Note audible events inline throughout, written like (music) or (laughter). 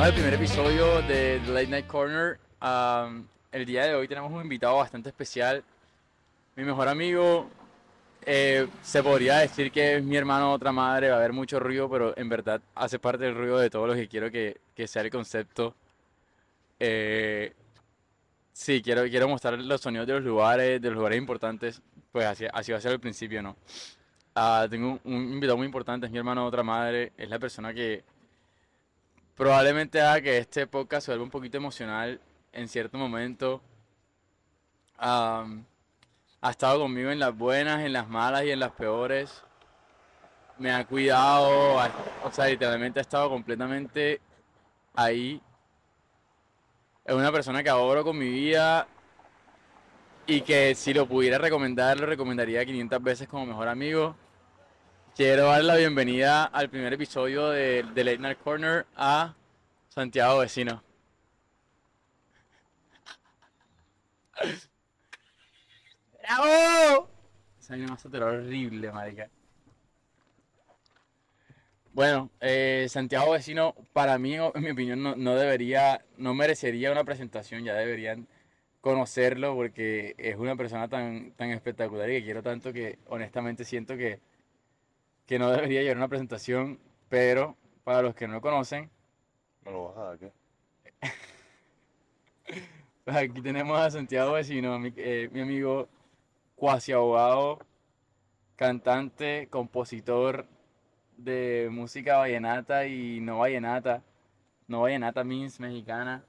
Bienvenidos al primer episodio de The Late Night Corner. Um, el día de hoy tenemos un invitado bastante especial. Mi mejor amigo, eh, se podría decir que es mi hermano otra madre, va a haber mucho ruido, pero en verdad hace parte del ruido de todo lo que quiero que, que sea el concepto. Eh, sí, quiero, quiero mostrar los sonidos de los lugares, de los lugares importantes, pues así, así va a ser al principio, ¿no? Ah, tengo un, un invitado muy importante, es mi hermano otra madre, es la persona que probablemente haga que este podcast se vuelva un poquito emocional en cierto momento. Am, ha estado conmigo en las buenas, en las malas y en las peores. Me ha cuidado, o sea, literalmente ha estado completamente ahí. Es una persona que adoro con mi vida y que si lo pudiera recomendar, lo recomendaría 500 veces como mejor amigo. Quiero dar la bienvenida al primer episodio de, de Late Night Corner a Santiago Vecino. ¡Bravo! Esa vaina terror horrible, marica. Bueno, eh, Santiago Vecino, para mí, en mi opinión, no, no debería, no merecería una presentación, ya deberían conocerlo porque es una persona tan, tan espectacular y que quiero tanto que honestamente siento que, que no debería llevar una presentación, pero para los que no lo conocen, ¿Me lo vas a dar qué? (laughs) aquí tenemos a Santiago Vecino, mi, eh, mi amigo cuasi abogado, cantante, compositor de música vallenata y no vallenata. No vallenata means mexicana,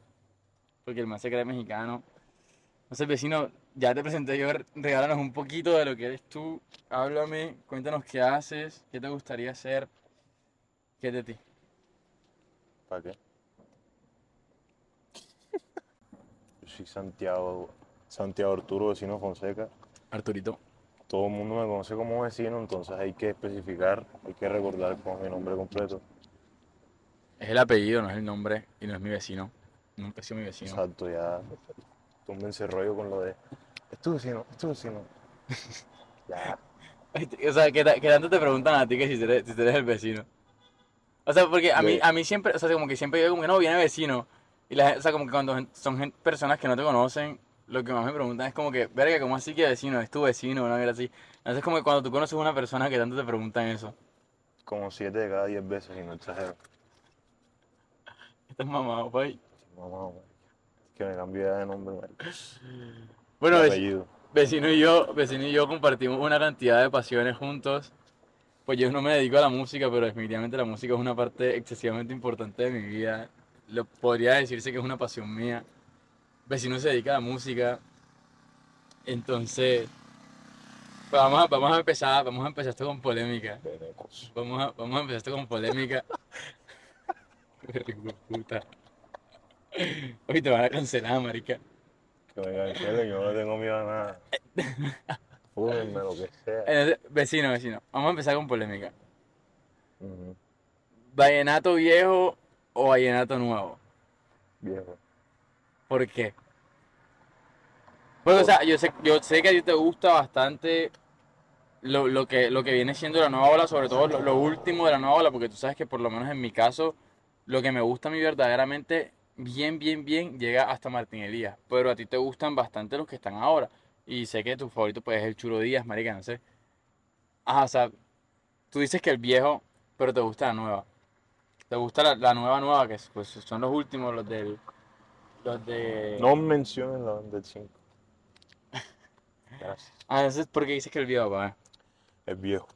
porque el man se cree mexicano. Entonces, vecino, ya te presenté yo, regálanos un poquito de lo que eres tú. Háblame, cuéntanos qué haces, qué te gustaría hacer, qué es de ti. ¿Para qué? Yo soy Santiago, Santiago Arturo Vecino Fonseca. Arturito. Todo el mundo me conoce como vecino, entonces hay que especificar, hay que recordar con mi nombre completo. Es el apellido, no es el nombre y no es mi vecino. Nunca ha sido mi vecino. Exacto, ya túmbense rollo con lo de, es tu vecino, es tu vecino. (laughs) Ya, O sea, que, que tanto te preguntan a ti que si tú eres, si eres el vecino. O sea, porque a mí, a mí siempre, o sea, como que siempre digo como que no, viene vecino. Y la, o sea, como que cuando son personas que no te conocen, lo que más me preguntan es como que, verga, ¿cómo así que vecino? ¿Es tu vecino? Una cosa así. Entonces, como que cuando tú conoces a una persona que tanto te preguntan eso. como siete de cada diez veces y no exagero. (laughs) Estás mamado, pues. Mamá, marica. Que me cambié de nombre. Bueno, vecino y yo, vecino y yo compartimos una cantidad de pasiones juntos. Pues yo no me dedico a la música, pero definitivamente la música es una parte excesivamente importante de mi vida. Lo, podría decirse que es una pasión mía. Vecino se dedica a la música. Entonces, pues vamos a, vamos a empezar, vamos a empezar esto con polémica. Vamos a, vamos a empezar esto con polémica. (laughs) Puta. Hoy te van a cancelar, marica. Que me cancelen, yo no tengo miedo a nada. (laughs) Fúmenme lo que sea. Entonces, vecino, vecino, vamos a empezar con polémica. Ujú, ¿Vallenato viejo o vallenato nuevo? Viejo. ¿Por qué? Pues, o sea, yo sé, yo sé que a ti te gusta bastante lo, lo que, lo que viene siendo la nueva ola, sobre todo lo, lo último de la nueva ola, porque tú sabes que por lo menos en mi caso, lo que me gusta a mí verdaderamente, bien, bien, bien, llega hasta Martín Elías. Pero a ti te gustan bastante los que están ahora. Y sé que tu favorito pues es el Churo Díaz, marica, no sé. Ajá, o sea, tú dices que el viejo, pero te gusta la nueva. Te gusta la, la nueva nueva, que es- pues, son los últimos, los del... Los de... No mencionen la banda del 5. (laughs) Gracias. Ah, entonces, ¿por qué dices que el viejo, pa? Es viejo.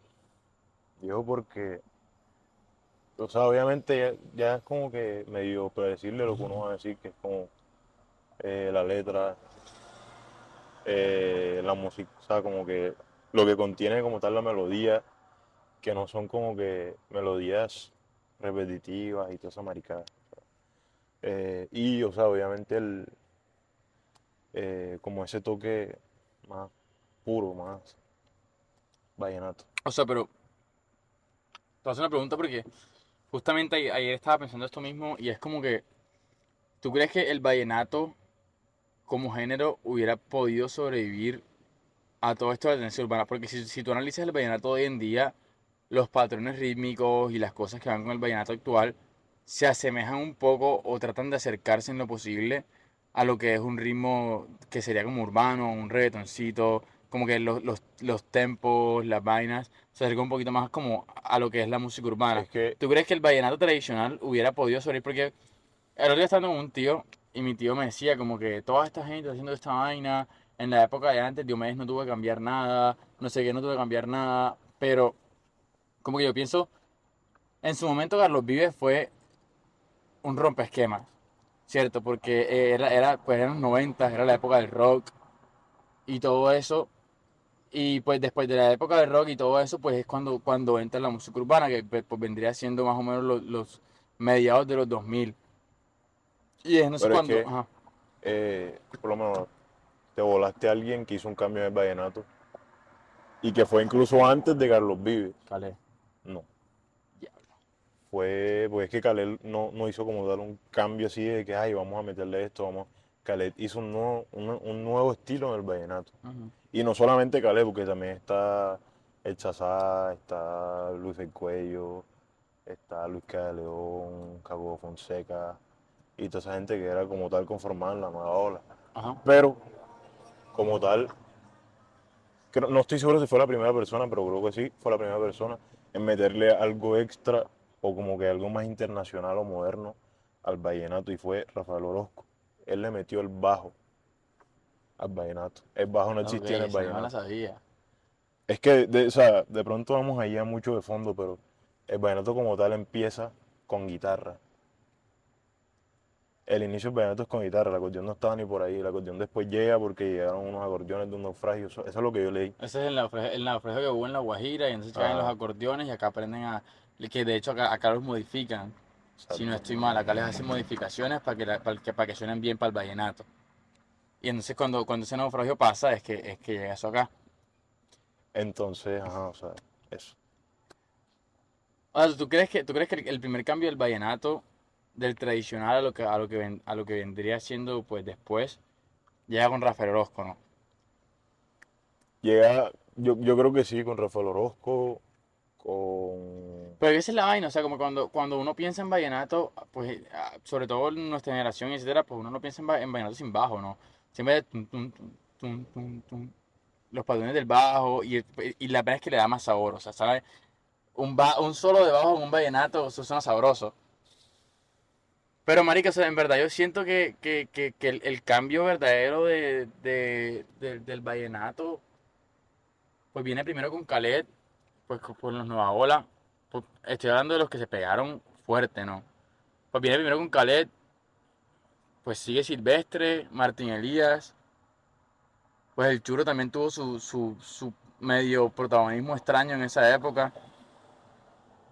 Viejo porque, o sea, obviamente ya, es como que medio predecible lo que uno va a decir, que es como eh, la letra, eh, la música, o sea, como que lo que contiene como tal la melodía, que no son como que melodías repetitivas y toda esa maricada. Eh, y, o sea, obviamente el, como ese toque más puro, más vallenato. O sea, pero... Te voy a hacer una pregunta porque justamente ayer estaba pensando esto mismo y es como que... ¿Tú crees que el vallenato como género hubiera podido sobrevivir a todo esto de la tendencia urbana? Porque si, si tú analizas el vallenato hoy en día, los patrones rítmicos y las cosas que van con el vallenato actual se asemejan un poco o tratan de acercarse en lo posible a lo que es un ritmo que sería como urbano, un reggaetoncito, como que los, los, los tempos, las vainas, se acerca un poquito más como a lo que es la música urbana. Es que ¿Tú crees que el vallenato tradicional hubiera podido sobrevivir? Porque el otro día estaba con un tío y mi tío me decía como que toda esta gente haciendo esta vaina, en la época de antes Diomedes no tuvo que cambiar nada, no sé qué, no tuvo que cambiar nada, pero como que yo pienso, en su momento Carlos Vives fue un rompesquemas, ¿cierto? Porque era, era, pues eran los 90, era la época del rock y todo eso. Y pues después de la época del rock y todo eso, pues es cuando, cuando entra la música urbana, que pues, pues vendría siendo más o menos los, los mediados de los 2000. Y es no sé Pero es cuándo. que- ajá. eh, por lo menos te volaste a alguien que hizo un cambio en el vallenato y que fue incluso antes de Carlos Vives. Calé. No. Diablo. Fue, pues es que Khaled no, no hizo como dar un cambio así de que, ay, vamos a meterle esto, vamos. Khaled hizo un nuevo, un, un nuevo estilo en el vallenato. Y no solamente Khaled, porque también está el Chazá, está Luis El Cuello, está Luis León, Cabo Fonseca, y toda esa gente que era como tal conformada en la nueva ola. Pero, como tal, no estoy seguro si fue la primera persona, pero creo que sí, fue la primera persona en meterle algo extra o como que algo más internacional o moderno al vallenato y fue Rafael Orozco. Él le metió el bajo al vallenato. El bajo no existía en el esa no la vallenato. sabía. Es que, de, o sea, de pronto vamos allá mucho de fondo, pero el vallenato como tal empieza con guitarra. El inicio del vallenato es con guitarra, el acordeón no estaba ni por ahí, el acordeón después llega porque llegaron unos acordeones de un naufragio, eso, eso es lo que yo leí. Ese es el naufragio, el naufragio que hubo en La Guajira y entonces traen los acordeones y acá aprenden a... Que de hecho acá, acá los modifican. Si no estoy mal, acá les hacen modificaciones para que, la- para que, para que suenen bien para el vallenato. Y entonces cuando, cuando ese naufragio pasa es que, es que llega eso acá. Entonces, ajá, o sea, eso. O sea, ¿tú crees que, tú crees que el, el primer cambio del vallenato, del tradicional a lo que, a lo que, ven- a lo que vendría siendo pues después, llega con Rafael Orozco, ¿no? Llega, yo, yo creo que sí, con Rafael Orozco, con... Pero esa es la vaina, o sea, como cuando, cuando uno piensa en vallenato, pues ah, sobre todo en nuestra generación, etcétera, pues uno no piensa en, va- en vallenato sin bajo, ¿no? Siempre los patrones del bajo y, y la verdad es que le da más sabor, o sea, ¿sabes? Un, ba- un solo de bajo en un vallenato, eso suena sabroso. Pero, marica, o sea, en verdad yo siento que, que, que, el, cambio verdadero de, de- del- vallenato, pues viene primero con Khaled, pues con los Nueva Ola. Estoy hablando de los que se pegaron fuerte, ¿no? Pues viene primero con Khaled, pues sigue Silvestre, Martín Elías. Pues el Churo también tuvo su, su, su medio protagonismo extraño en esa época.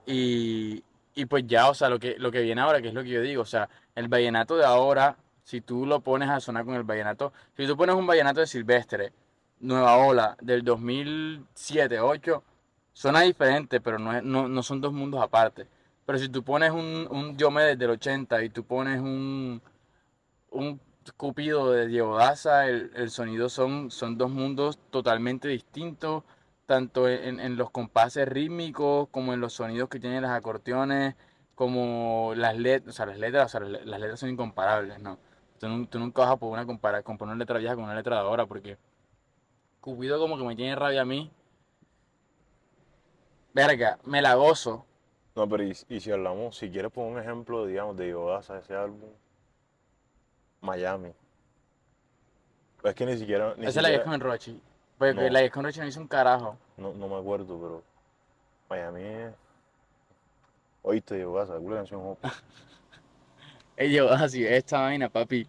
Y, y pues ya, o sea, lo que, lo que viene ahora, que es lo que yo digo, o sea, el vallenato de ahora, si tú lo pones a sonar con el vallenato, si tú pones un vallenato de Silvestre, Nueva Ola, del 2007, 2008, suena diferente, pero no, es- no, no son dos mundos aparte. Pero si tú pones un, un Diomedes del 80 y tú pones un, un Cupido de Diego Daza, el, el sonido son, son dos mundos totalmente distintos, tanto en, en los compases rítmicos como en los sonidos que tienen las acordeones, como las letras, o sea, las letras, o sea, las letras son incomparables, ¿no? Tú, nun- tú nunca vas a poder comparar, componer una letra vieja con una letra de ahora, porque Cupido como que me tiene rabia a mí. Verga, me la gozo. No, pero y, y si hablamos, si quieres poner un ejemplo, digamos, de Yodaza, ese álbum, Miami. Es que ni siquiera, ni Esa es la que siquiera- con Rochi. Porque No. la que con Rochi no hizo un carajo. no, no me acuerdo, pero Miami es... Oíste, Yodaza, alguna canción (laughs) yo, así, esta vaina, papi.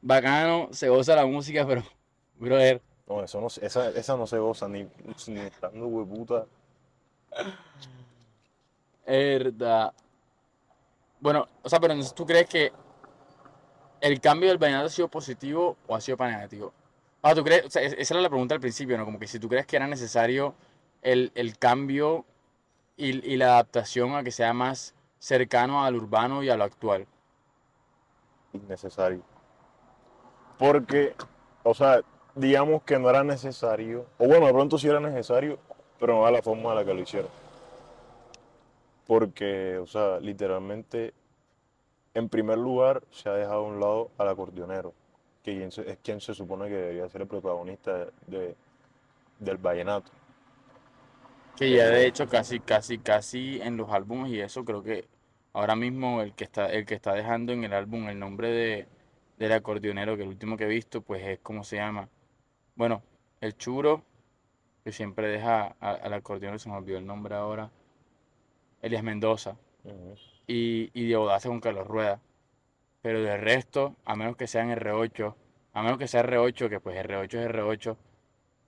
Bacano, se goza la música, pero, brother, No, eso no, esa, esa no se goza ni, ni estando hueputa. Verdad. Bueno, o sea, pero entonces tú crees que el cambio del vallenato ha sido positivo o ha sido para negativo. Ah, tú crees, o sea, es- esa era la pregunta al principio, ¿no? Como que si tú crees que era necesario el, el cambio y, y la adaptación a que sea más cercano al urbano y a lo actual. innecesario. Porque, o sea, digamos que no era necesario, o bueno, de pronto sí era necesario, pero no de la forma de la que lo hicieron. porque, o sea, literalmente, en primer lugar, se ha dejado a un lado al acordeonero, que es quien se supone que debería ser el protagonista de, del vallenato. Que ya de hecho casi, casi, casi en los álbumes y eso creo que ahora mismo el que está, el que está dejando en el álbum el nombre de, del acordeonero, que el último que he visto, pues es como se llama. Bueno, el churo, que siempre deja a- al acordeonero, se me olvidó el nombre ahora, Elias Mendoza, y, y de Audacia con Carlos Rueda. Pero de resto, a menos que sean R8, a menos que sea R8, que pues R8 es R8,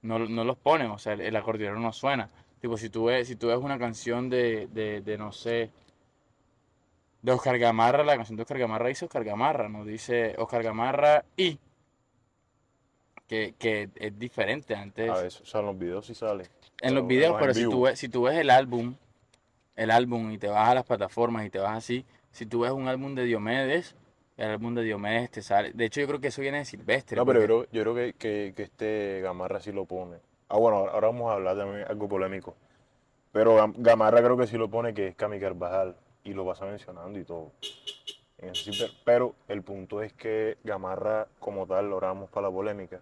no, no los ponen, o sea, el, el acordeonero no suena. Tipo, si tú ves, si tú ves una canción de, de, de, no sé, de Oscar Gamarra, la canción de Oscar Gamarra dice Oscar Gamarra, no dice Oscar Gamarra y que, que es diferente antes. A veces, o sea, en los videos sí sale. En los videos, pero si tú ves, si tú ves el álbum, el álbum y te vas a las plataformas y te vas así, si tú ves un álbum de Diomedes, el álbum de Diomedes te sale. De hecho, yo creo que eso viene de Silvestre. No, pero yo creo, yo creo que, que, que este Gamarra sí lo pone. Ah, bueno, ahora vamos a hablar también algo polémico. Pero Gam- Gamarra creo que sí lo pone, que es Cami Carvajal, y lo pasa mencionando y todo. Pero el punto es que Gamarra, como tal, ahora vamos para la polémica.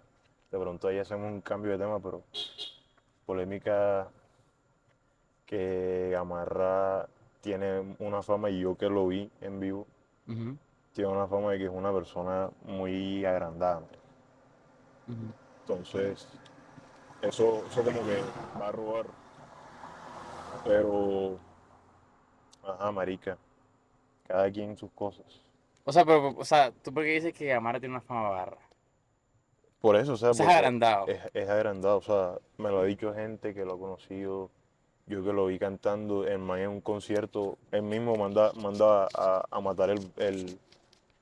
De pronto ahí hacemos un cambio de tema, pero polémica que Gamarra tiene una fama, y yo que lo vi en vivo, tiene una fama de que es una persona muy agrandada. Entonces, eso, eso como que va a robar. Pero, ajá, marica, cada quien sus cosas. O sea, pero, o sea, ¿tú por qué dices que Gamarra tiene una fama barra? Por eso, o sea, O sea, es agrandado. es, es agrandado, o sea, me lo ha dicho gente que lo ha conocido, yo que lo vi cantando en, un concierto, él mismo manda, manda a, a matar el, el,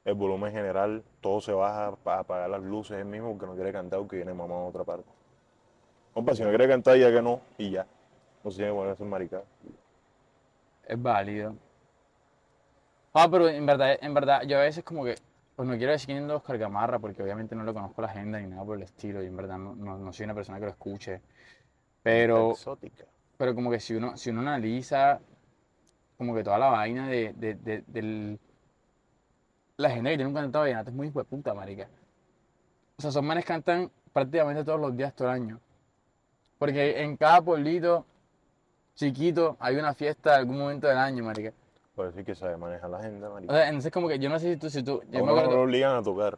el volumen general, todo se baja para apagar las luces, él mismo porque no quiere cantar porque viene mamá en otra parte. Compa, si no quiere cantar, ya que no, y ya. No se tiene que poner a hacer maricada. Es válido. Ah, pero en verdad, en verdad, yo a veces como que, pues no quiero decir quién es Oscar Gamarra, porque obviamente no le conozco la agenda ni nada por el estilo, y en verdad no, no, no soy una persona que lo escuche. Pero, Exótica. pero como que si uno, si uno analiza como que toda la vaina de, de, de- del... La gente que tiene un cantante vallenato es muy hijo de puta, marica. O sea, esos manes cantan prácticamente todos los días, todo el año. Porque en cada pueblito chiquito hay una fiesta en algún momento del año, marica. Puede decir que sabe manejar la agenda, O marica. sea, entonces como que yo no sé si tú, si tú, A yo me uno no lo acuerdo, obligan a tocar.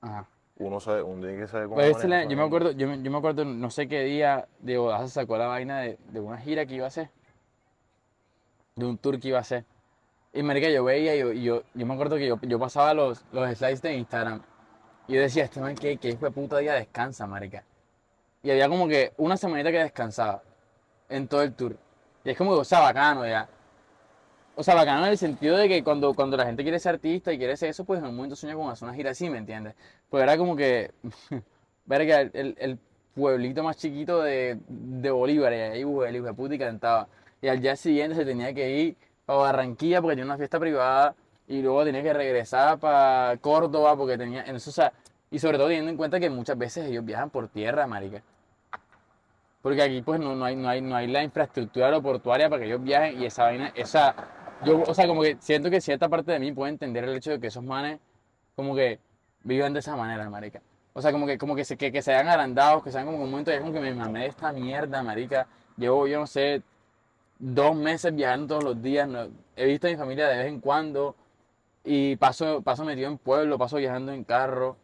ajá. Uno sabe, uno tiene que saber cómo Pues manejar la- yo me acuerdo, yo, yo me acuerdo, no sé qué día de Odaza sacó la vaina de, de una gira que iba a hacer, de un tour que iba a hacer. Y marica, yo veía, y yo, yo, yo me acuerdo que yo, yo pasaba los, los slides de Instagram, y yo decía, este man, ¿qué, qué hijo de puta día descansa, marica? Y había como que una semanita que descansaba en todo el tour. Y es como que, o sea, bacano ya. O sea, bacano en el sentido de que cuando, cuando la gente quiere ser artista y quiere ser eso, pues en un momento sueña con hacer una gira así, ¿me entiendes? Pues era como que, (laughs) verga, el, el- pueblito más chiquito de, de Bolívar, y ahí el hijo de puta y cantaba. Y al día siguiente se tenía que ir a Barranquilla porque tenía una fiesta privada y luego tenía que regresar para Córdoba porque tenía, en o sea, y sobre todo teniendo en cuenta que muchas veces ellos viajan por tierra, marica. Porque aquí pues no, no hay, no hay, no hay la infraestructura aeroportuaria para que ellos viajen y esa vaina, esa, yo, o sea, como que siento que cierta parte de mí puede entender el hecho de que esos manes como que vivan de esa manera, marica. O sea, como que, como que se, que, se hayan agrandados, que sean como que un momento de como que me mamé de esta mierda, marica. Llevo, yo no sé, dos meses viajando todos los días, no- he visto a mi familia de vez en cuando y paso, paso metido en pueblo, paso viajando en carro.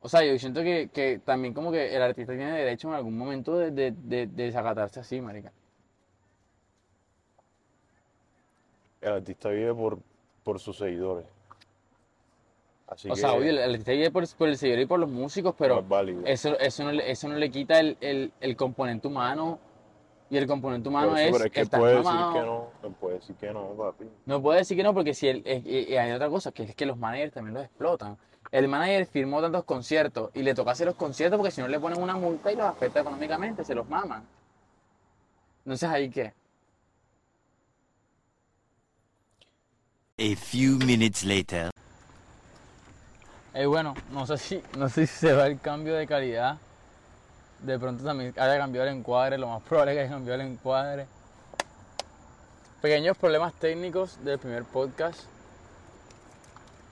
O sea, yo siento que, que también como que el artista tiene derecho en algún momento de, de, de, de desacatarse así, marica. El artista vive por, por sus seguidores. Así O que sea, obvio, el el artista vive por, por el seguidor y por los músicos, no pero eso, eso, no, le- eso no le quita el, el, el componente humano. Y el componente humano eso, es, pero es que puede decir que no, él puede decir que no, papi. No puede decir que no, porque si él, eh, eh, hay otra cosa, que es que los managers también los explotan. El manager firmó tantos conciertos y le toca hacer los conciertos porque si no le ponen una multa y los afecta económicamente, se los maman. Entonces ahí qué. A few minutes later. Eh, bueno, no sé si, no sé si se va el cambio de calidad. De pronto también haya cambiado el encuadre, lo más probable es que haya cambiado el encuadre. Pequeños problemas técnicos del primer podcast.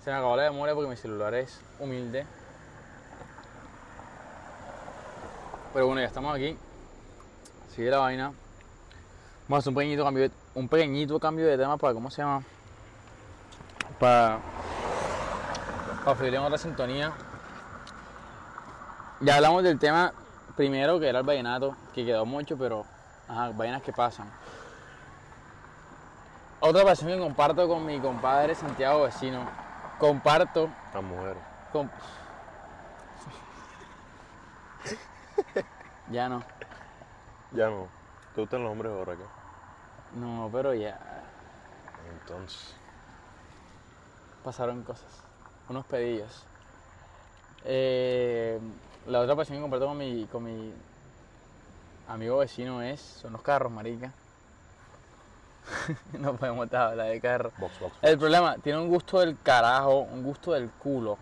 Se me acabó la memoria porque mi celular es humilde. Pero bueno, ya estamos aquí. Sigue la vaina. Vamos a hacer un pequeñito cambio un pequeñito cambio de tema para, ¿cómo se llama? Para, para fluir en otra sintonía. Ya hablamos del tema primero, que era el vallenato, que quedó mucho, pero ajá, vainas que pasan. Otra pasión que comparto con mi compadre Santiago Vecino. Comparto Las mujeres. con... ya no. Ya no. ¿Te gustan los hombres ahora acá? No, pero ya Entonces. Pasaron cosas. Unos pedillos. Eh, la otra pasión que comparto con mi, con mi amigo vecino es... Son los carros, marica. (laughs) no podemos estar hablar de. Box, box, El problema, tiene un gusto del carajo, un gusto del culo.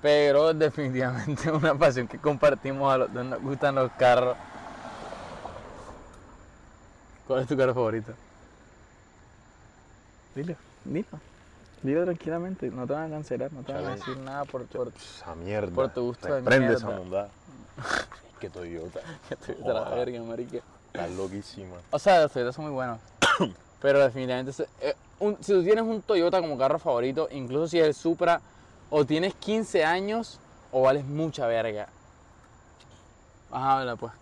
Pero (laughs) definitivamente es una pasión que compartimos a los dos, nos gustan los carros. ¿Cuál es tu carro favorito? Dilo, dilo. Dilo tranquilamente, no te van a cancelar, no te van a decir nada por, por Esa mierda. por tu gusto de Reprende esa bondad. (laughs) que Toyota. que gusta la verga, marica. Está loquísima. O sea, los Toyotas son muy buenos. (coughs) pero definitivamente, eh, un- si tú tienes un Toyota como carro favorito, incluso si es el Supra, o tienes 15 años, o vales mucha verga. Ajá, habla pues.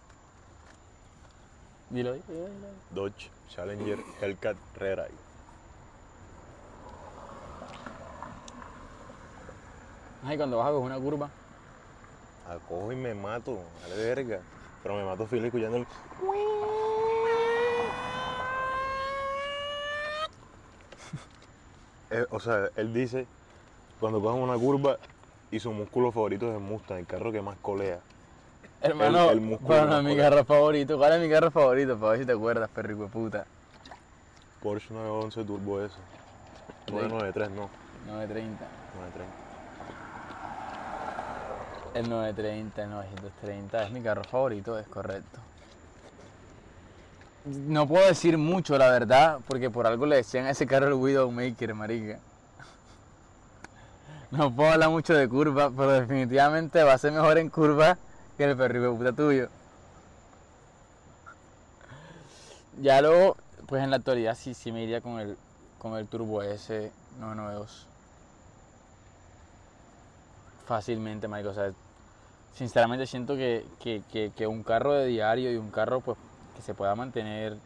Dilo, dilo, dilo. Dodge Challenger Hellcat Rare Ay, cuando vas a coger una curva. Acojo y me mato. Vale verga. Pero me mato feliz escuchando el. (laughs) Eh, o sea, él dice, cuando cogen una curva y su músculo favorito es el Mustang, el carro que más colea. Hermano, el músculo pero no es más mi carro favorito. ¿Cuál es mi carro favorito? Para ver si te acuerdas, perro hijo de puta. Porsche 911 Turbo S. 993, no. 930. 930. El 930, el 930 es mi carro favorito, es correcto. No puedo decir mucho, la verdad, porque por algo le decían a ese carro el Widowmaker, marica. No puedo hablar mucho de curva, pero definitivamente va a ser mejor en curva que el perro puta tuyo. Ya luego, pues en la actualidad sí, sí me iría con el, con el Turbo S 992 fácilmente, marico. O sea, sinceramente siento que, que, que- un carro de diario y un carro pues que se pueda mantener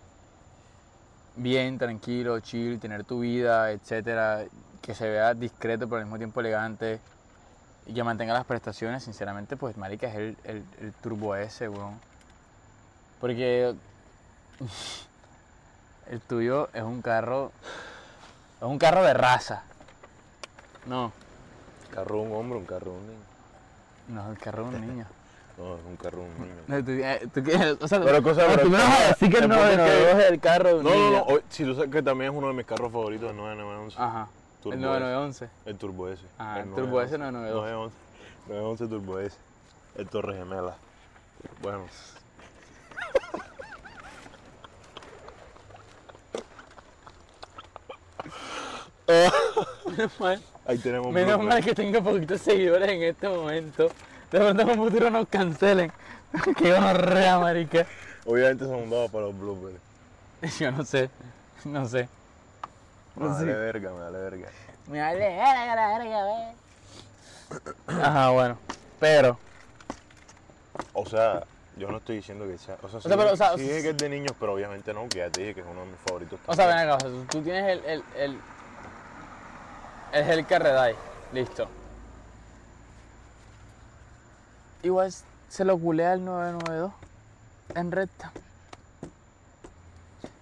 bien, tranquilo, chill, tener tu vida, etcétera, que se vea discreto pero al mismo tiempo elegante y que mantenga las prestaciones, sinceramente, pues marica es el, el, el Turbo S, weón. Porque (laughs) el tuyo es un carro, es un carro de raza. No, Carro de un hombre, un carro de un niño. no, el carro de un (laughs) niño. No, es un carro un niño. No, tú, eh, tú quieres- o sea, Pero cosa, no, pero- tú me vas a decir que punto es que- 992 es el carro de un No, no, niño. no. Si tú sabes que también es uno de mis carros favoritos, el 9911. Ajá. Turbo el S. 9911. El Turbo S. Ajá, El el Turbo S 992. 911. 911 Turbo S. El Torre Gemela. Bueno, (laughs) (laughs) mal, ahí tenemos. menos mal que tengo poquitos seguidores en este momento. De pronto en un futuro nos cancelen. (laughs) Qué horrea, marica. Obviamente son dados para los bloopers. (laughs) Yo no sé, no sé. Me No vale sé. verga, me vale verga. Me vale verga la verga, ve. Ajá, bueno. Pero, O sea, yo no estoy diciendo que sea. O sea, sí, sea, pero, o sea, sí dije que es de niños, pero obviamente no, que ya te dije que es uno de mis favoritos. o sea, ven acá, o sea, tú tienes el, el, el, el Hellcat Redeye, listo. Igual se lo culea el 992 en recta.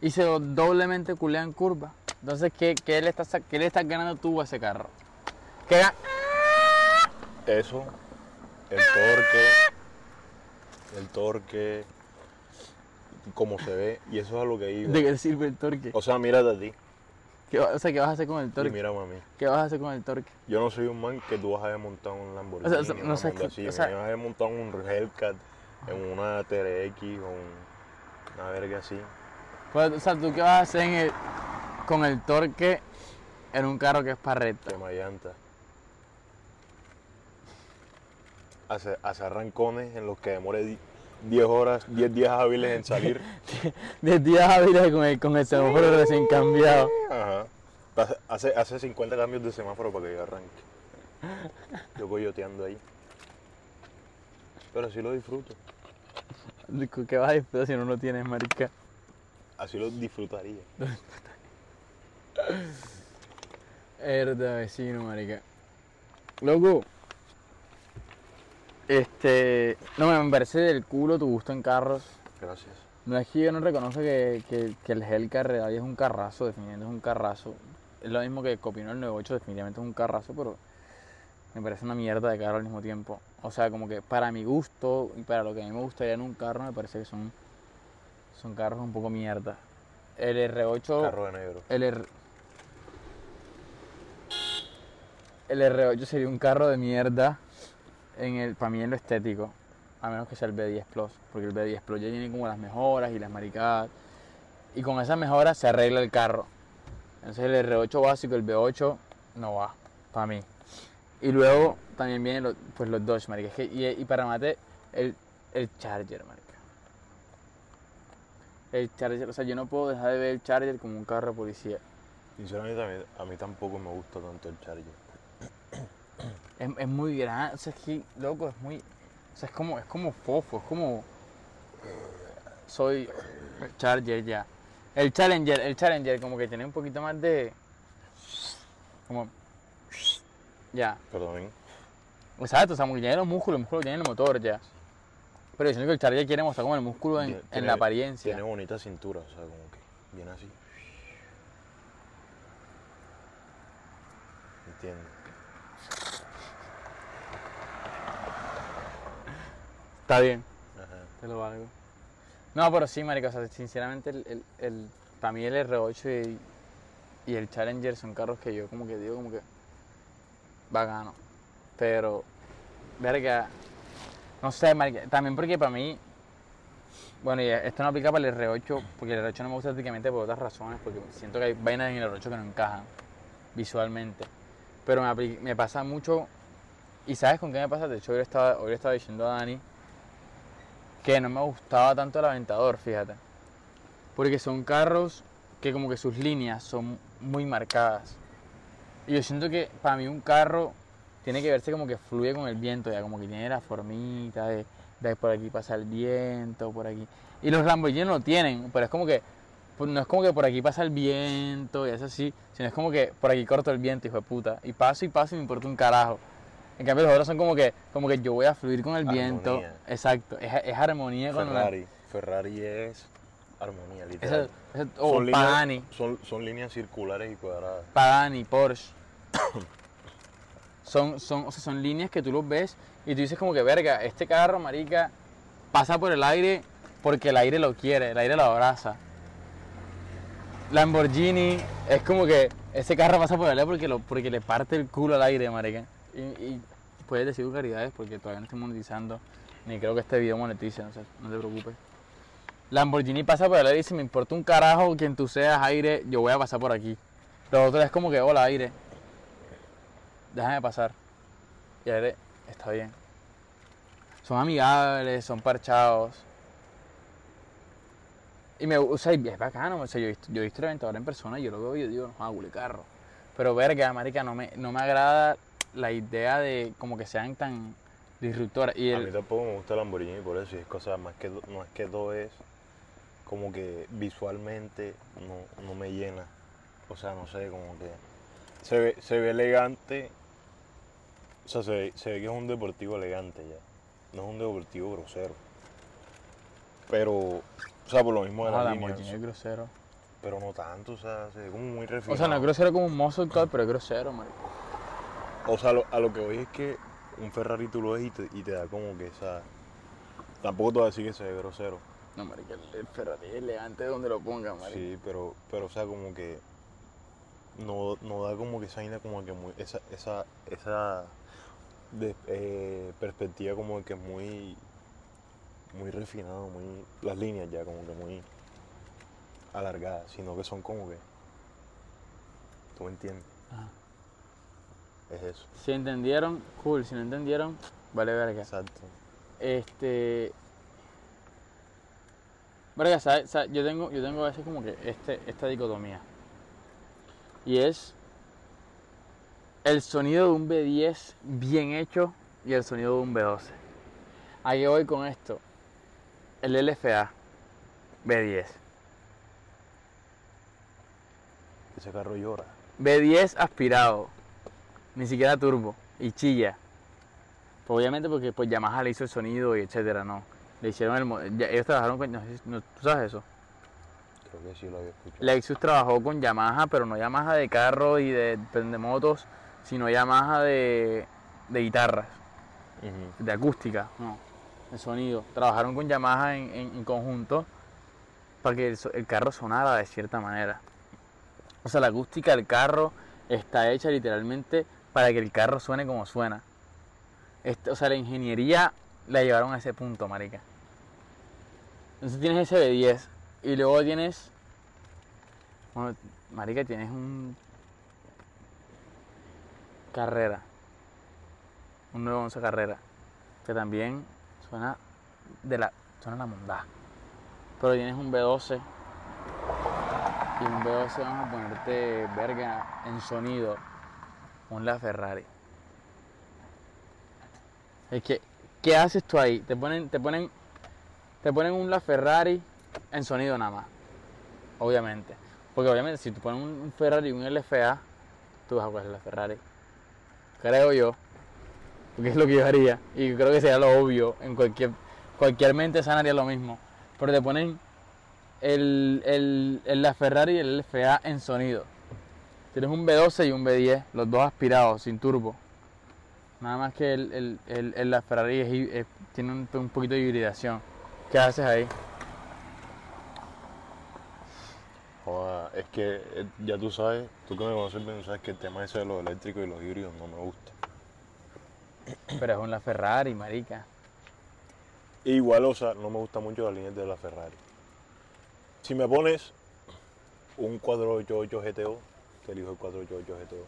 Y se lo doblemente culea en curva. Entonces, ¿qué, qué le, estás, qué le estás ganando tú a ese carro? ¿Qué ga- Eso, el torque, el torque, cómo se ve, y eso es a lo que iba. ¿De qué sirve el torque? O sea, mírate a ti ¿Qué va- o sea, ¿qué vas a hacer con el torque? mírame a mí. ¿Qué vas a hacer con el torque? Yo no soy un man que tú vas a en un Lamborghini, O sea, o sea, no sé así, o sea- me vas a un Hellcat, en una TRX o un- una verga así. Pues, o sea, ¿tú qué vas a hacer en el- con el torque en un carro que es para recta? Quema llanta. Hace, hace arrancones en los que demore 10 horas, 10 días hábiles en salir. (laughs) 10 días hábiles con el, con el semáforo recién cambiado. Ajá. Hace- Hace, hace 50 cambios de semáforo para que yo arranque. Yo coyoteando ahí. Pero así lo disfruto. ¿Qué vas a disfrutar si no lo tienes, marica? Así lo disfrutaría. (laughs) Herda vecino, marica. Loco. Este. No, me parece del culo tu gusto en carros. Gracias. No es que yo no reconozco que, que, que el Hellcar Redeye es un carrazo, definitivamente es un carrazo. Es lo mismo que Copino el 98, definitivamente es un carrazo, pero me parece una mierda de carro al mismo tiempo. O sea, como que para mi gusto y para lo que a mí me gustaría en un carro, me parece que son, son carros un poco mierda. El R8. Carro de negro. El, R... el R8 sería un carro de mierda en el, para mí en lo estético, a menos que sea el B10 Plus, porque el B10 Plus ya tiene como las mejoras y las maricadas, y con esas mejoras se arregla el carro. Entonces el R8 básico, el B8, no va, para mí. Y luego también vienen los, pues los Dodge, marica. Y, para mate, el, el Charger, marica. El Charger, o sea, yo no puedo dejar de ver el Charger como un carro policía. Sinceramente a a mí tampoco me gusta tanto el Charger. Es, es muy grande, o sea, es que, loco, es muy, o sea, es como, es como fofo, es como, soy Charger ya. El Challenger, el Challenger como que tiene un poquito más de, como, ya, Perdonen. exacto, o sea, como que tiene los músculos, el músculo tiene el motor ya. Pero yo siento que el Charger quiere mostrar como el músculo en, Tiene- en la apariencia. Tiene bonita cintura, o sea, como que viene así. Entiendo. Está bien. Ajá. Te lo valgo. No, pero sí, marica, o sea, sinceramente, el, el, el- para mí el R8 y, y el Challenger son carros que yo como que digo como que bacano. Pero, verga, no sé, marica, también porque para mí, bueno, y esto no aplica para el R8, porque el R8 no me gusta prácticamente por otras razones, porque siento que hay vainas en el R8 que no encajan visualmente. Pero me, me pasa mucho, y ¿sabes con qué me pasa? De hecho, hoy le estaba, hoy le estaba diciendo a Dani, que no me gustaba tanto el Aventador, fíjate. Porque son carros que como que sus líneas son muy marcadas. Y yo siento que para mí un carro tiene que verse como que fluye con el viento, ya como que tiene la formita de, por aquí pasa el viento, por aquí. Y los Lamborghini no lo tienen, pero es como que pues, no es como que por aquí pasa el viento y es así, sino es como que por aquí corto el viento, hijo de puta. Y paso y paso y me importa un carajo. En cambio los otros son como que, como que yo voy a fluir con el viento. Armonía. Exacto, es, es armonía con la... Ferrari. Ferrari es armonía, literal. ese- o son, líneas, Pagani, son, son líneas circulares y cuadradas. Pagani, Porsche. son, son, o sea, son líneas que tú los ves y tú dices como que, verga, este carro, marica, pasa por el aire porque el aire lo quiere, el aire lo abraza. Lamborghini es como que ese carro pasa por el aire porque, lo, porque le parte el culo al aire, marica. Y, y puedes decir vulgaridades porque todavía no estoy monetizando, ni creo que este video monetice, no, sé, no te preocupes. Lamborghini pasa por aire y dice, me importa un carajo quien tú seas, aire, yo voy a pasar por aquí. Lo otro es como que, hola, aire. Déjame pasar. Y aire está bien. Son amigables, son parchados. Y me o es bacano, yo he visto, yo he visto el Aventador en persona y yo lo veo y yo digo, no, huele carro. Pero verga, marica, no me, no me agrada la idea de como que sean tan disruptoras. Y A el, mí tampoco me gusta el Lamborghini por eso, y es cosa más que es que todo es como que visualmente no, no me llena. O sea, no sé, como que se ve, se ve elegante. O sea, se ve, se ve que es un deportivo elegante ya. No es un deportivo grosero. Pero, o sea, por lo mismo de no, las Lamborghini es grosero. Pero no tanto, o sea, se ve como muy refinado. O sea, no es grosero como un muscle car, pero es grosero, marica. O sea, lo- a lo que voy es que un Ferrari tú lo ves y te, y te da como que esa... Tampoco te voy a decir que se ve grosero. No, marica, el, el Ferrari es elegante donde lo ponga, marica. Sí, pero, pero o sea, como que no, no da como que esa vaina como que muy, esa, esa, esa de- eh, perspectiva como que muy, muy refinado, muy, las líneas ya como que muy, alargadas, sino que son como que. ¿Tú me entiendes? Ajá. Es eso. Si entendieron, cool. Si no entendieron, vale verga. Exacto. Este. Verga, ¿sabes? ¿sabes? Yo tengo, yo tengo a veces como que este, esta dicotomía. Y es el sonido de un B10 bien hecho y el sonido de un B12. ¿A qué voy con esto? El LFA B10. Ese carro llora. B10 aspirado, ni siquiera turbo, y chilla. Pues obviamente porque pues Yamaha le hizo el sonido y etcétera, no. Le hicieron el... ya- ellos trabajaron con... No, no- ¿Tú sabes eso? Creo que sí lo había escuchado. Lexus trabajó con Yamaha, pero no Yamaha de carro y de, de motos, sino Yamaha de, de guitarras, de acústica, no, de sonido. Trabajaron con Yamaha en, en- en conjunto para que el, el carro sonara de cierta manera. O sea, la acústica del carro está hecha literalmente para que el carro suene como suena. Este- o sea, la ingeniería la llevaron a ese punto, marica. Entonces tienes ese B10 y luego tienes bueno, marica, tienes un carrera. Un 911 carrera. Que también suena de la. suena la mondá. Pero tienes un B12. Y un B12 vamos a ponerte verga en sonido. Un La Ferrari. Es que, ¿qué haces tú ahí? Te ponen, te ponen, te ponen un La Ferrari en sonido nada más. Obviamente. Porque obviamente si tú pones un un Ferrari y un LFA, tú vas a coger la Ferrari. Creo yo. Porque es lo que yo haría. Y creo que sería lo obvio. En cualquier, cualquier mente sana haría lo mismo. Pero te ponen el, el, el- la Ferrari y el LFA en sonido. Tienes un B12 y un B10, los dos aspirados, sin turbo. Nada más que el, el, el- el- la Ferrari es hi- es- tiene un, un poquito de hibridación. ¿Qué haces ahí? Es que eh, ya tú sabes, tú que me conoces bien, sabes que el tema ese de los eléctricos y los híbridos no me gusta. Pero es un La Ferrari, marica. E igual, o sea, no me gusta mucho la línea de la Ferrari. Si me pones un 488 GTO, te elijo el 488 GTO.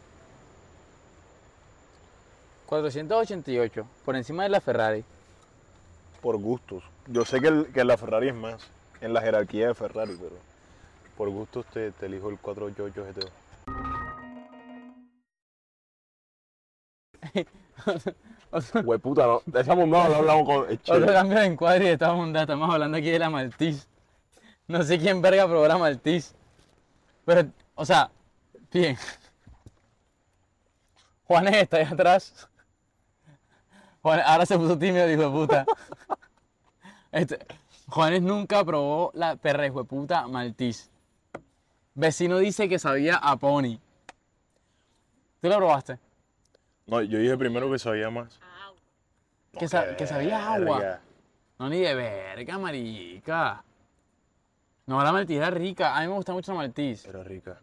488, por encima de la Ferrari. Por gustos. Yo sé que, el- que la Ferrari es más en la jerarquía de Ferrari, pero por gustos te, te elijo el 488 GTO. Otro, Hueputa, no, de esa mondada no hablamos con el otro cambio de encuadre y estamos, estamos hablando aquí de la Maltiz. No sé quién verga probó la Maltiz. Pero, o sea, bien. Juanes está ahí atrás. Juanes, ahora se puso tímido, hijo de puta. Este, Juanes nunca probó la perra hijo de puta Maltiz. Vecino dice que sabía a pony. ¿Tú la probaste? No, yo dije primero que sabía más. Que, sa- que sabía agua. No, ni de verga, marica. No, la Maltiz era rica. A mí me gusta mucho la Maltiz. Era rica.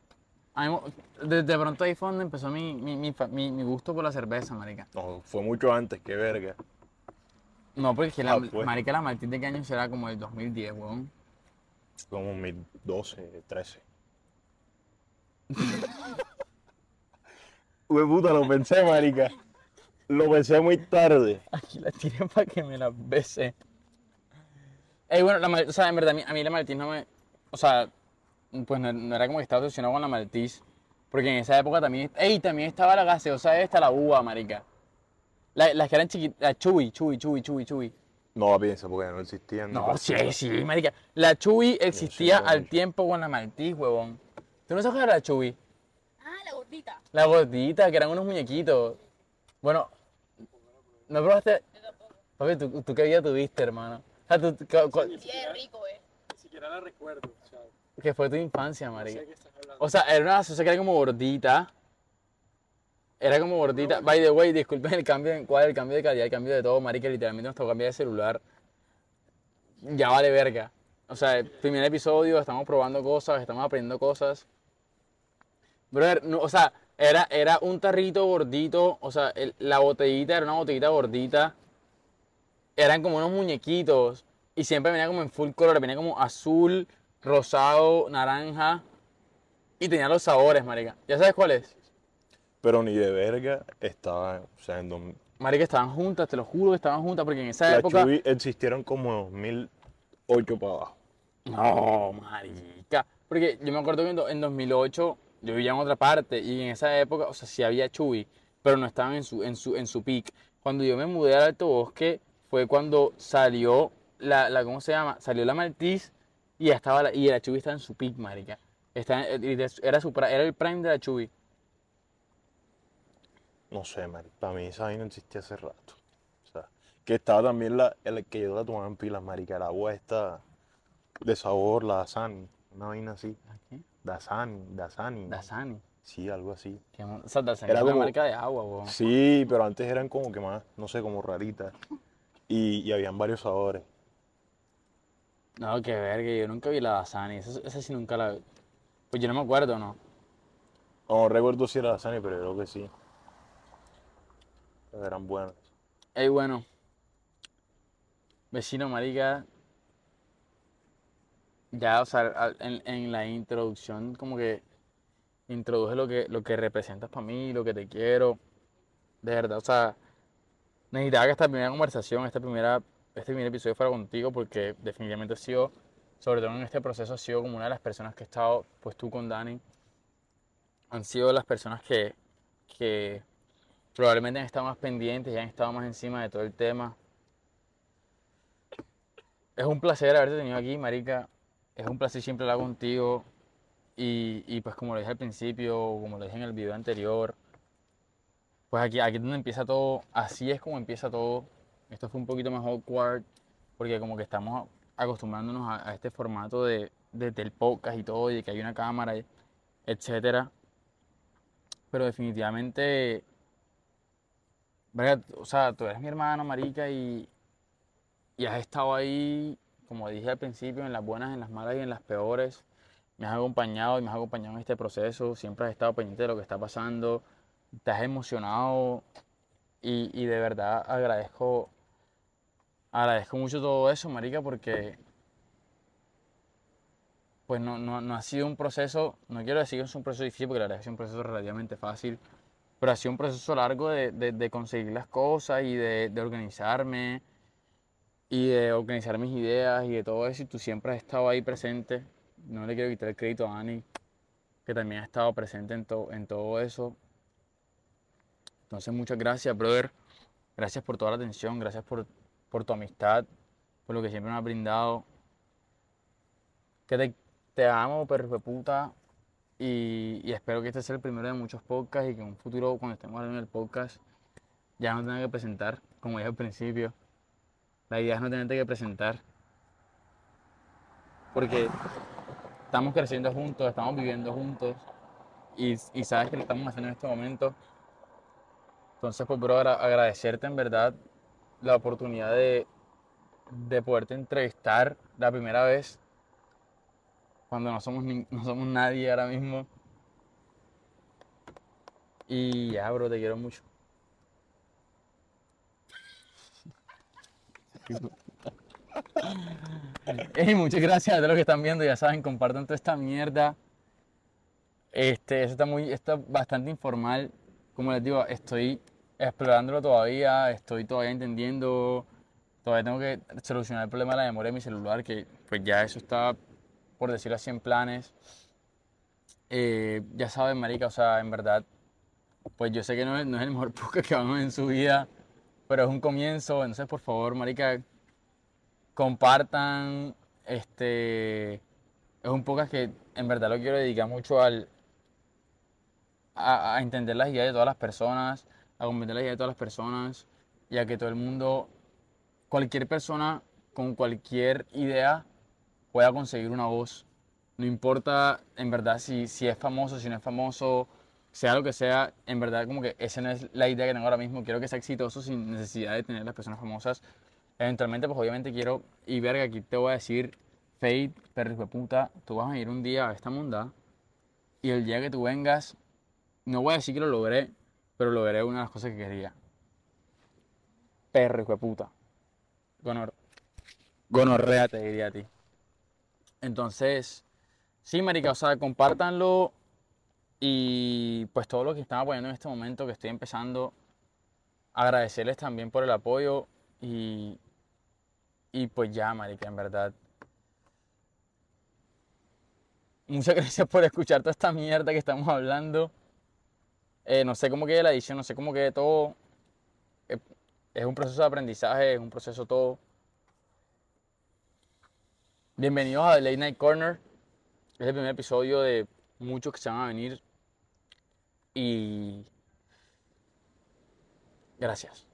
A mí me- desde pronto ahí fue donde empezó mi, mi, mi, fa- mi- mi gusto por la cerveza, marica. No, fue mucho antes, qué verga. No, porque la, Ah, pues. marica, la Maltiz de qué año será como el 2010, weón. Como 2012, 13. Hueputa, lo pensé, marica. Lo pensé muy tarde. Aquí la tiré para que me la bese. Ey, bueno, la o sea, en verdad, a mí, a mí la Maltiz no me... O sea, pues no, no era como que estaba obsesionado con la Maltiz. Porque en esa época también... Ey, también estaba la gaseosa esta, la uva, marica. La- las que eran chiquitas, la Chuy, Chuy, Chuy, Chuy, Chuy. No, piensa, porque no existían. No, sí, sí, marica. La Chuy existía sí, al tiempo con la Maltiz, huevón. ¿Tú no sabes qué era la Chuy? Ah, la gordita. La gordita, que eran unos muñequitos. Bueno, ¿no probaste? Papi, ¿tú, tú qué vida tuviste, hermano? O sea, tú, Sí, es rico, eh. Ni siquiera la recuerdo. O sea, no que fue tu infancia, hablando. O sea, era una gaseosa que era como gordita. Era como gordita. By the way, disculpen el cambio de cuál, el cambio de calidad, el cambio de todo, marica. Literalmente nos tocó cambiar de celular. Ya vale verga. O sea, el primer episodio, estamos probando cosas, estamos aprendiendo cosas. Brother, no, o sea, era, era un tarrito gordito, o sea, el- la botellita era una botellita gordita. Eran como unos muñequitos. Y siempre venía como en full color, venía como azul, rosado, naranja y tenía los sabores, marica. ¿Ya sabes cuál es? Pero ni de verga estaba, o sea, en dos- Marica, estaban juntas, te lo juro que estaban juntas porque en esa Las época... Chubby existieron como 2008 para abajo. No, marica. Porque yo me acuerdo que en do- en 2008 yo vivía en otra parte y en esa época, o sea, sí había Chuy, pero no estaban en su, en su, en su peak. Cuando yo me mudé al Alto Bosque fue cuando salió la, la ¿cómo se llama? Salió la Maltiz y estaba la, y la Chuy estaba en su peak, marica. Está era, su, era el prime de la. No sé, Mari, para mí esa vaina existía hace rato. O sea, que estaba también la, el que yo la tomaba en pilas, marica, el agua esta de sabor, la Dasani, una vaina así. ¿Qué? Dasani, Dasani. Dasani. Sí, algo así. Que, o sea, Dasani Era una marca de agua. Sí, pero antes eran como que más, no sé, como raritas. Y, y habían varios sabores. No, que verga, yo nunca vi la Dasani. Esa, esa sí nunca la vi. Pues yo no me acuerdo, ¿no? No recuerdo si era Dasani, pero creo que sí. Eran buenas. Ey, bueno. Vecino marica. Ya, o sea, en, en la introducción como que introduje lo que, lo que representas para mí, lo que te quiero. De verdad, o sea, necesitaba que esta primera conversación, esta primera, este primer episodio fuera contigo porque definitivamente has sido, sobre todo en este proceso, has sido como una de las personas que he estado, pues tú con Dani, han sido las personas que, que probablemente han estado más pendientes y han estado más encima de todo el tema. Es un placer haberte tenido aquí, Marica. Es un placer siempre hablar contigo. Y, y pues como lo dije al principio, como lo dije en el video anterior, pues aquí, aquí es donde empieza todo, así es como empieza todo. Esto fue un poquito más awkward, porque como que estamos acostumbrándonos a, a este formato de, de- del podcast y todo, y de que hay una cámara, etcétera. Pero definitivamente o sea, tú eres mi hermano, marica, y, y has estado ahí, como dije al principio, en las buenas, en las malas y en las peores. Me has acompañado y me has acompañado en este proceso. Siempre has estado pendiente de lo que está pasando. Te has emocionado y, y de verdad agradezco, agradezco mucho todo eso, marica, porque pues no, no, no ha sido un proceso, no quiero decir que es un proceso difícil, porque la verdad es que es un proceso relativamente fácil, pero ha sido un proceso largo de, de- de conseguir las cosas y de, de organizarme y de organizar mis ideas y de todo eso. Y tú siempre has estado ahí presente. No le quiero quitar el crédito a Ani, que también ha estado presente en, to- en todo eso. Entonces, muchas gracias, brother. Gracias por toda la atención, gracias por, por tu amistad, por lo que siempre me has brindado. Que te, amo, perro de puta. Y, espero que este sea el primero de muchos podcasts y que en un futuro, cuando estemos en el podcast, ya no tenga que presentar, como dije al principio. La idea es no tenerte que presentar. Porque estamos creciendo juntos, estamos viviendo juntos y, sabes que lo estamos haciendo en este momento. Entonces, pues, bro, agra- agradecerte en verdad la oportunidad de, de poderte entrevistar la primera vez cuando no somos, ni- no somos nadie ahora mismo. Y ya, bro, te quiero mucho. (laughs) Ey, muchas gracias a todos los que están viendo, ya saben, compartan toda esta mierda. Este, eso está muy, está bastante informal. Como les digo, estoy explorándolo todavía, estoy todavía entendiendo, todavía tengo que solucionar el problema de la memoria de mi celular, que pues ya eso está, por decirlo así, en planes. Eh, ya saben, marica, o sea, en verdad, pues yo sé que no es, no es el mejor (laughs) podcast que ver en su vida, pero es un comienzo, entonces por favor, marica, compartan, este, es un podcast que en verdad lo quiero dedicar mucho al, a, a entender las ideas de todas las personas, a comprender las ideas de todas las personas y a que todo el mundo, cualquier persona con cualquier idea pueda conseguir una voz. No importa en verdad si, si es famoso, si no es famoso, sea lo que sea, en verdad como que esa no es la idea que tengo ahora mismo. Quiero que sea exitoso sin necesidad de tener las personas famosas. Eventualmente, pues obviamente quiero, y verga, aquí te voy a decir, Fade, perro de puta, tú vas a ir un día a esta munda y el día que tú vengas, no voy a decir que lo logré, pero logré una de las cosas que quería. Perro hijo de puta. Gonor, gonorrea te diría a ti. Entonces, sí, marica, o sea, compártanlo y pues todo lo que están apoyando en este momento que estoy empezando, agradecerles también por el apoyo y, y pues ya, marica, en verdad. Muchas (laughs) gracias por escuchar toda esta mierda que estamos hablando. Eh, no sé cómo quede la edición, no sé cómo quede todo. Eh, Es un proceso de aprendizaje, es un proceso todo. Bienvenidos a The Late Night Corner. Es el primer episodio de muchos que se van a venir. Y gracias.